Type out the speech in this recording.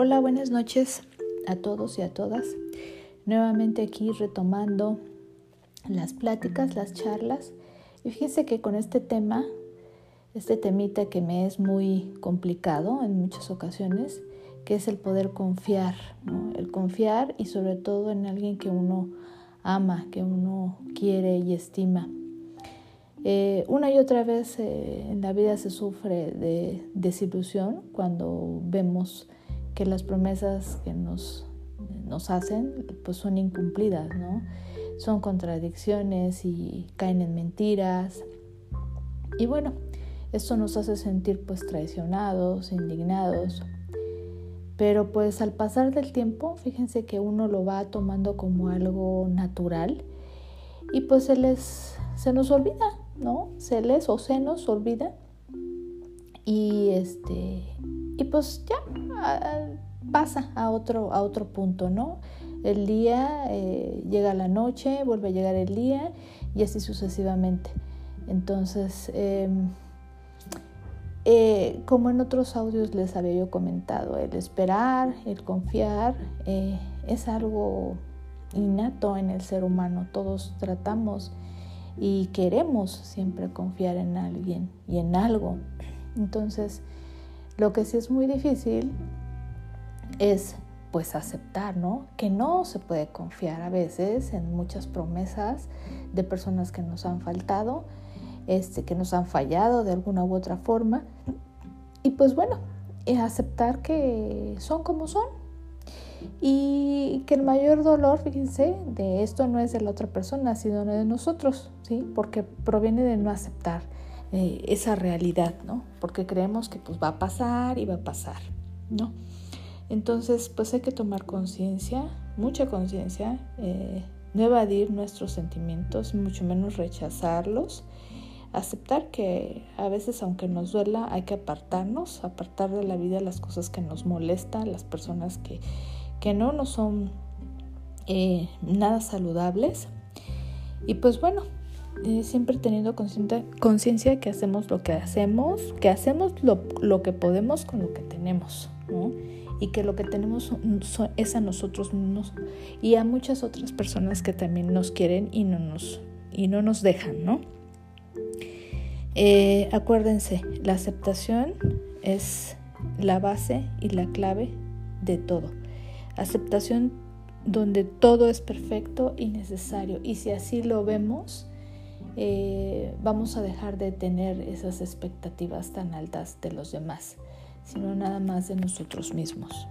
Hola, buenas noches a todos y a todas. Nuevamente aquí retomando las pláticas, las charlas. Y fíjense que con este tema, este temita que me es muy complicado en muchas ocasiones, que es el poder confiar, el confiar y sobre todo en alguien que uno ama, que uno quiere y estima. Eh, una y otra vez eh, en la vida se sufre de desilusión cuando vemos que las promesas que nos, nos hacen pues son incumplidas, ¿no? Son contradicciones y caen en mentiras. Y bueno, esto nos hace sentir pues traicionados, indignados. Pero pues al pasar del tiempo, fíjense que uno lo va tomando como algo natural y pues se les se nos olvida, ¿no? Se les o se nos olvida. Y este y pues ya pasa a otro, a otro punto, ¿no? El día eh, llega la noche, vuelve a llegar el día y así sucesivamente. Entonces, em, eh, como en otros audios les había yo comentado, el esperar, el confiar, eh, es algo innato en el ser humano. Todos tratamos y queremos siempre confiar en alguien y en algo. Entonces, lo que sí es muy difícil es pues aceptar, ¿no? Que no se puede confiar a veces en muchas promesas de personas que nos han faltado, este, que nos han fallado de alguna u otra forma. Y pues bueno, aceptar que son como son. Y que el mayor dolor, fíjense, de esto no es de la otra persona, sino de nosotros, ¿sí? Porque proviene de no aceptar eh, esa realidad, ¿no? Porque creemos que pues va a pasar y va a pasar, ¿no? Entonces, pues hay que tomar conciencia, mucha conciencia, eh, no evadir nuestros sentimientos, mucho menos rechazarlos, aceptar que a veces aunque nos duela hay que apartarnos, apartar de la vida las cosas que nos molestan, las personas que, que no nos son eh, nada saludables. Y pues bueno, siempre teniendo conciencia que hacemos lo que hacemos, que hacemos lo, que podemos con lo que tenemos. Y que lo que tenemos es a nosotros mismos y a muchas otras personas que también nos quieren y no nos, y no nos dejan, ¿no? Eh, acuérdense, la aceptación es la base y la clave de todo. Aceptación donde todo es perfecto y necesario. Y si así lo vemos, eh, vamos a dejar de tener esas expectativas tan altas de los demás, sino nada más de nosotros mismos.